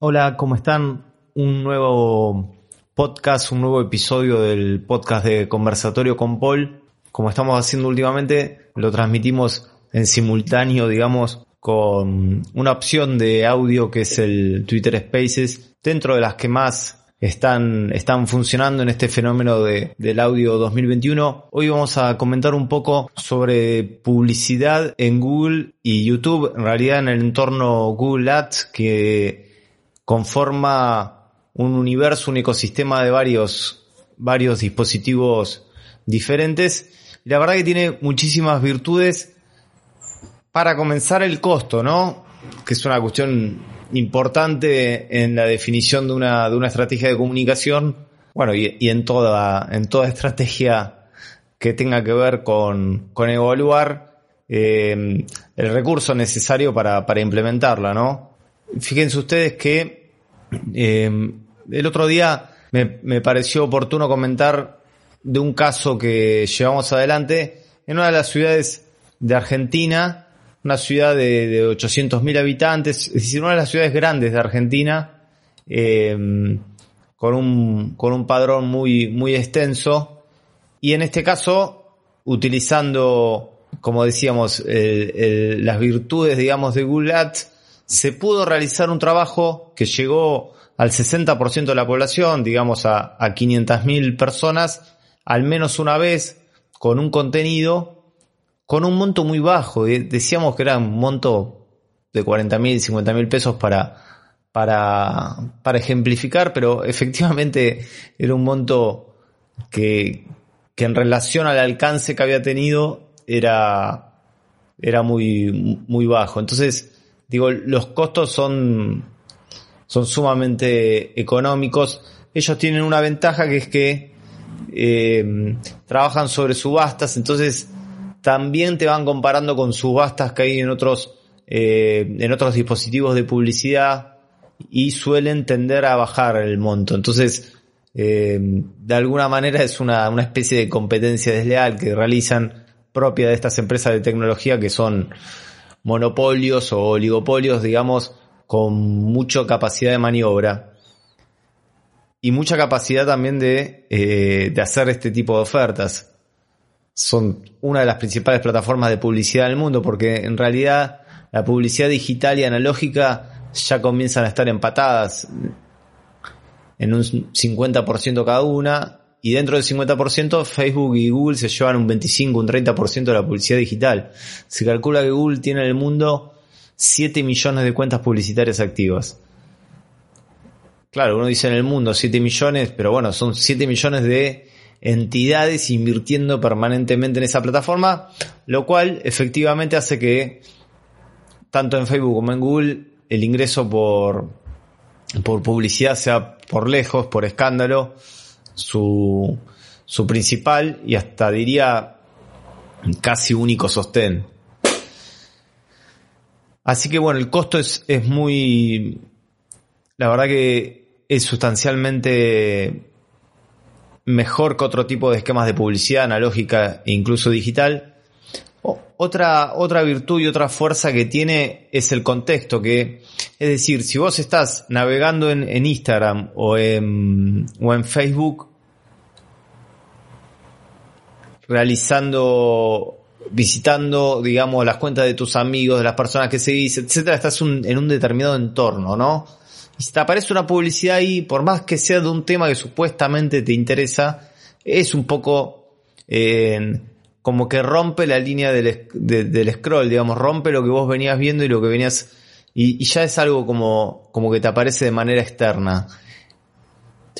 Hola, ¿cómo están? Un nuevo podcast, un nuevo episodio del podcast de Conversatorio con Paul. Como estamos haciendo últimamente, lo transmitimos en simultáneo, digamos, con una opción de audio que es el Twitter Spaces, dentro de las que más están, están funcionando en este fenómeno de, del audio 2021. Hoy vamos a comentar un poco sobre publicidad en Google y YouTube, en realidad en el entorno Google Ads, que conforma un universo, un ecosistema de varios, varios dispositivos diferentes. La verdad que tiene muchísimas virtudes. Para comenzar el costo, ¿no? Que es una cuestión importante en la definición de una, de una estrategia de comunicación. Bueno, y, y en toda, en toda estrategia que tenga que ver con, con evaluar eh, el recurso necesario para, para implementarla, ¿no? Fíjense ustedes que eh, el otro día me, me, pareció oportuno comentar de un caso que llevamos adelante en una de las ciudades de Argentina, una ciudad de, de 800.000 habitantes, es decir, una de las ciudades grandes de Argentina, eh, con, un, con un padrón muy, muy extenso, y en este caso, utilizando, como decíamos, el, el, las virtudes, digamos, de Ads, se pudo realizar un trabajo que llegó al 60% de la población, digamos a, a 500.000 personas, al menos una vez, con un contenido, con un monto muy bajo. Decíamos que era un monto de 40.000, 50.000 pesos para, para, para ejemplificar, pero efectivamente era un monto que, que en relación al alcance que había tenido era, era muy, muy bajo. Entonces, digo, los costos son, son sumamente económicos. Ellos tienen una ventaja que es que eh, trabajan sobre subastas, entonces también te van comparando con subastas que hay en otros, eh, en otros dispositivos de publicidad y suelen tender a bajar el monto. Entonces, eh, de alguna manera es una, una especie de competencia desleal que realizan propia de estas empresas de tecnología que son monopolios o oligopolios, digamos, con mucha capacidad de maniobra y mucha capacidad también de, eh, de hacer este tipo de ofertas. Son una de las principales plataformas de publicidad del mundo porque en realidad la publicidad digital y analógica ya comienzan a estar empatadas en un 50% cada una y dentro del 50% Facebook y Google se llevan un 25, un 30% de la publicidad digital. Se calcula que Google tiene en el mundo 7 millones de cuentas publicitarias activas. Claro, uno dice en el mundo 7 millones, pero bueno, son 7 millones de entidades invirtiendo permanentemente en esa plataforma, lo cual efectivamente hace que tanto en Facebook como en Google el ingreso por, por publicidad sea por lejos, por escándalo, su, su principal y hasta diría casi único sostén. Así que bueno, el costo es, es muy, la verdad que es sustancialmente mejor que otro tipo de esquemas de publicidad analógica e incluso digital. Otra, otra virtud y otra fuerza que tiene es el contexto, que es decir, si vos estás navegando en, en Instagram o en, o en Facebook, realizando, visitando, digamos, las cuentas de tus amigos, de las personas que seguís, etcétera, estás en un determinado entorno, ¿no? Y si te aparece una publicidad ahí, por más que sea de un tema que supuestamente te interesa, es un poco eh, como que rompe la línea del, de, del scroll, digamos, rompe lo que vos venías viendo y lo que venías, y, y ya es algo como, como que te aparece de manera externa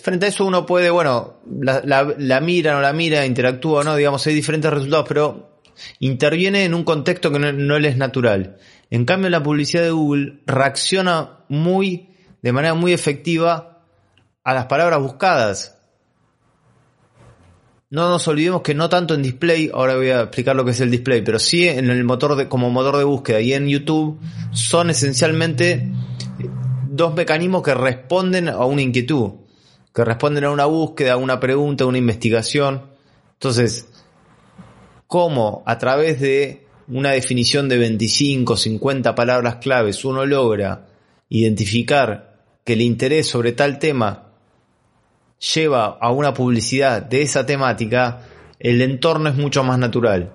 frente a eso uno puede, bueno, la, la, la mira, no la mira, interactúa, no, digamos, hay diferentes resultados, pero interviene en un contexto que no, no le es natural. En cambio, la publicidad de Google reacciona muy de manera muy efectiva a las palabras buscadas. No nos olvidemos que no tanto en display, ahora voy a explicar lo que es el display, pero sí en el motor de, como motor de búsqueda y en YouTube son esencialmente dos mecanismos que responden a una inquietud, que responden a una búsqueda, a una pregunta, a una investigación. Entonces, ¿cómo a través de una definición de 25, 50 palabras claves uno logra identificar que el interés sobre tal tema lleva a una publicidad de esa temática, el entorno es mucho más natural.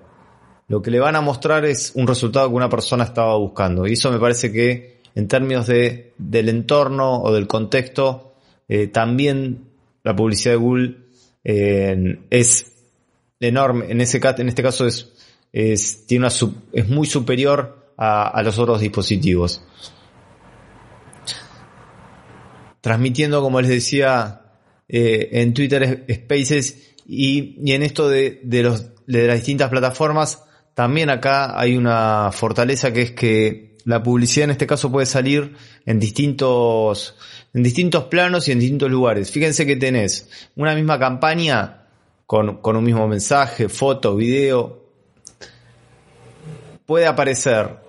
Lo que le van a mostrar es un resultado que una persona estaba buscando. Y eso me parece que en términos de, del entorno o del contexto, eh, también la publicidad de Google eh, es enorme. En, ese, en este caso es, es, tiene una, es muy superior a, los otros dispositivos. Transmitiendo, como les decía, eh, en Twitter Spaces y, y en esto de, de, los, de las distintas plataformas, también acá hay una fortaleza que es que la publicidad en este caso puede salir en distintos, en distintos planos y en distintos lugares. Fíjense que tenés una misma campaña con, con un mismo mensaje, foto, video. Puede aparecer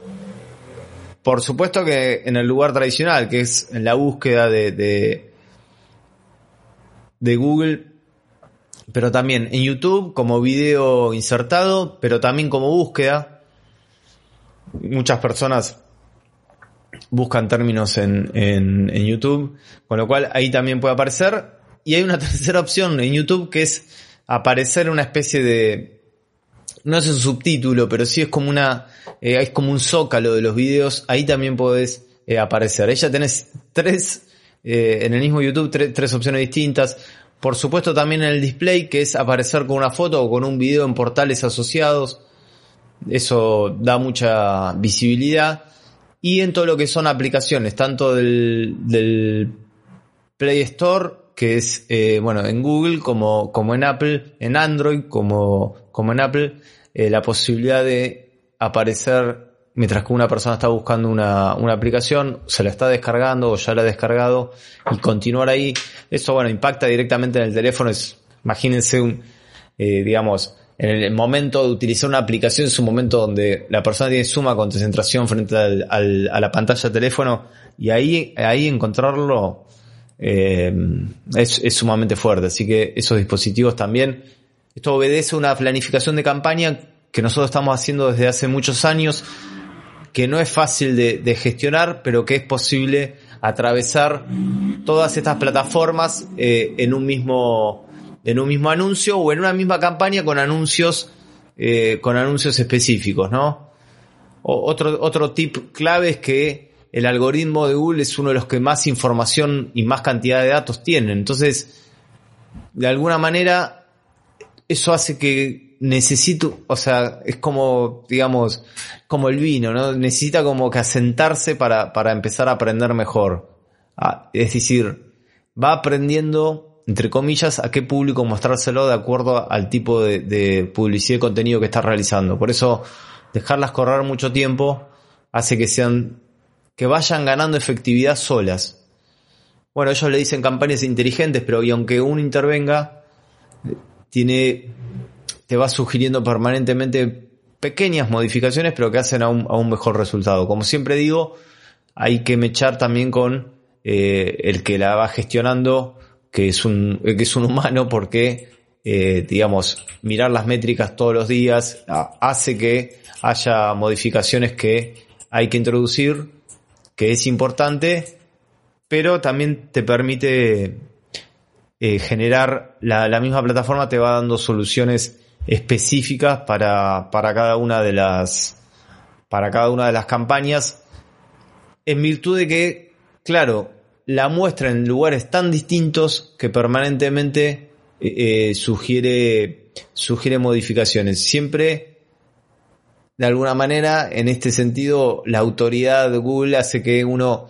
por supuesto que en el lugar tradicional, que es en la búsqueda de, de, de Google, pero también en YouTube como video insertado, pero también como búsqueda. Muchas personas buscan términos en, en, en, YouTube, con lo cual ahí también puede aparecer. Y hay una tercera opción en YouTube que es aparecer una especie de, no es un subtítulo, pero sí es como una, eh, es como un zócalo de los videos, ahí también podés eh, aparecer. Ya tenés tres eh, en el mismo YouTube tres, opciones distintas. Por supuesto también en el display, que es aparecer con una foto o con un video en portales asociados. Eso da mucha visibilidad. Y en todo lo que son aplicaciones, tanto del, del Play Store, que es, eh, bueno, en Google, como, como en Apple, en Android, como, como en Apple, eh, la posibilidad de aparecer mientras que una persona está buscando una, una, aplicación, se la está descargando o ya la ha descargado y continuar ahí, eso bueno, impacta directamente en el teléfono. Imagínense un, eh, digamos, en el momento de utilizar una aplicación es un momento donde la persona tiene suma concentración frente al, al, a la pantalla de teléfono y ahí, ahí encontrarlo eh, es, es sumamente fuerte. Así que esos dispositivos también, esto obedece a una planificación de campaña que nosotros estamos haciendo desde hace muchos años que no es fácil de, de, gestionar, pero que es posible atravesar todas estas plataformas eh, en un mismo en un mismo anuncio o en una misma campaña con anuncios eh, con anuncios específicos, ¿no? Otro otro tip clave es que el algoritmo de Google es uno de los que más información y más cantidad de datos tiene. Entonces, de alguna manera, eso hace que necesito, o sea, es como, digamos, como el vino, ¿no? Necesita como que asentarse para, para empezar a aprender mejor. Ah, es decir, va aprendiendo, entre comillas, a qué público mostrárselo de acuerdo al tipo de, publicidad y contenido que está realizando. Por eso, dejarlas correr mucho tiempo hace que sean, que vayan ganando efectividad solas. Bueno, ellos le dicen campañas inteligentes, pero y aunque uno intervenga, tiene te va sugiriendo permanentemente pequeñas modificaciones, pero que hacen a un, a un mejor resultado. Como siempre digo, hay que mechar también con eh, el que la va gestionando, que es un, que es un humano, porque, eh, digamos, mirar las métricas todos los días hace que haya modificaciones que hay que introducir, que es importante, pero también te permite eh, generar, la, la misma plataforma te va dando soluciones específicas para, para cada una de las para cada una de las campañas en virtud de que claro la muestra en lugares tan distintos que permanentemente eh, eh, sugiere sugiere modificaciones. Siempre de alguna manera en este sentido la autoridad de Google hace que uno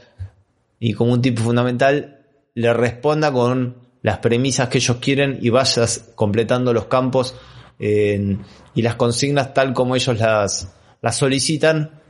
y como un tipo fundamental le responda con las premisas que ellos quieren y vayas completando los campos y las consignas tal como ellos las, las solicitan,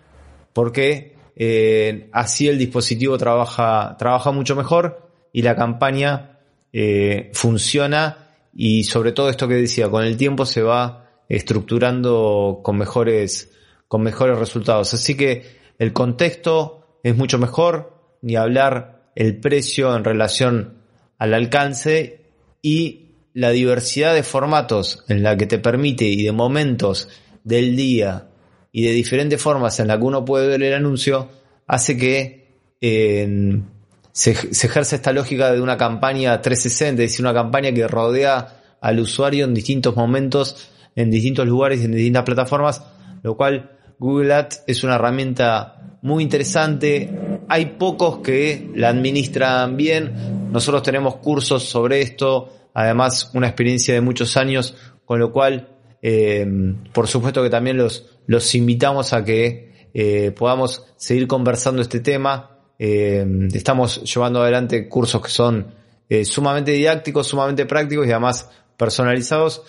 porque eh, así el dispositivo trabaja, trabaja mucho mejor y la campaña eh, funciona y sobre todo esto que decía, con el tiempo se va estructurando con mejores, con mejores resultados. Así que el contexto es mucho mejor, ni hablar el precio en relación al alcance y la diversidad de formatos en la que te permite y de momentos del día y de diferentes formas en la que uno puede ver el anuncio hace que se, se, ejerce esta lógica de una campaña 360, es decir, una campaña que rodea al usuario en distintos momentos, en distintos lugares y en distintas plataformas, lo cual Google Ads es una herramienta muy interesante. Hay pocos que la administran bien. Nosotros tenemos cursos sobre esto, además una experiencia de muchos años, con lo cual, eh, por supuesto que también los, los invitamos a que eh, podamos seguir conversando este tema. Eh, estamos llevando adelante cursos que son sumamente didácticos, sumamente prácticos y además personalizados.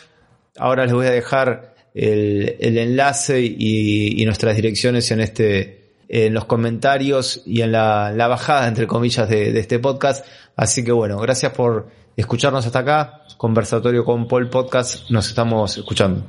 Ahora les voy a dejar el, el enlace y, nuestras direcciones en este en los comentarios y en la, bajada entre comillas de, este podcast así que bueno gracias por escucharnos hasta acá. Conversatorio con Paul podcast nos estamos escuchando